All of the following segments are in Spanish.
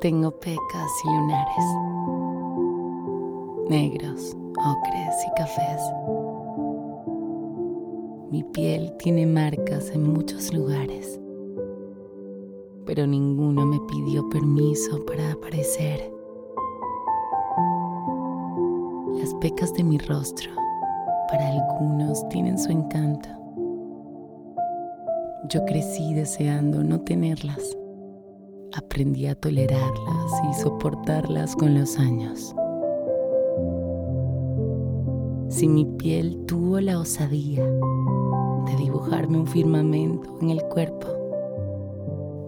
Tengo pecas y lunares, negros, ocres y cafés. Mi piel tiene marcas en muchos lugares, pero ninguno me pidió permiso para aparecer. Las pecas de mi rostro, para algunos, tienen su encanto. Yo crecí deseando no tenerlas aprendí a tolerarlas y soportarlas con los años. Si mi piel tuvo la osadía de dibujarme un firmamento en el cuerpo,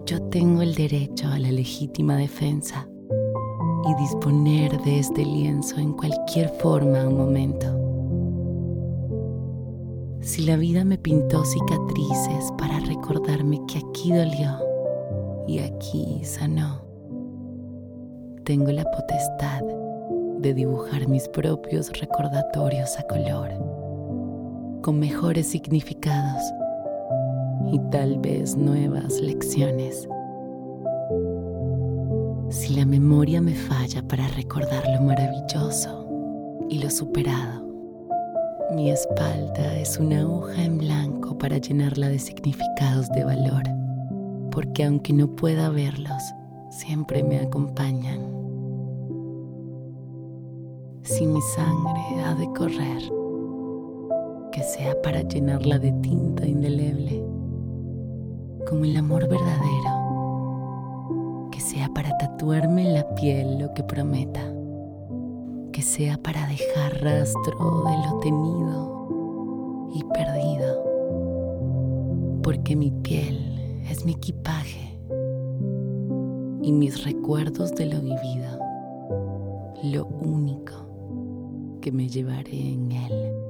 yo tengo el derecho a la legítima defensa y disponer de este lienzo en cualquier forma o momento. Si la vida me pintó cicatrices para recordarme que aquí dolió, y aquí sanó. Tengo la potestad de dibujar mis propios recordatorios a color, con mejores significados y tal vez nuevas lecciones. Si la memoria me falla para recordar lo maravilloso y lo superado, mi espalda es una hoja en blanco para llenarla de significados de valor porque aunque no pueda verlos, siempre me acompañan. Si mi sangre ha de correr, que sea para llenarla de tinta indeleble, como el amor verdadero, que sea para tatuarme en la piel lo que prometa, que sea para dejar rastro de lo tenido y perdido, porque mi piel es mi equipaje y mis recuerdos de lo vivido, lo único que me llevaré en él.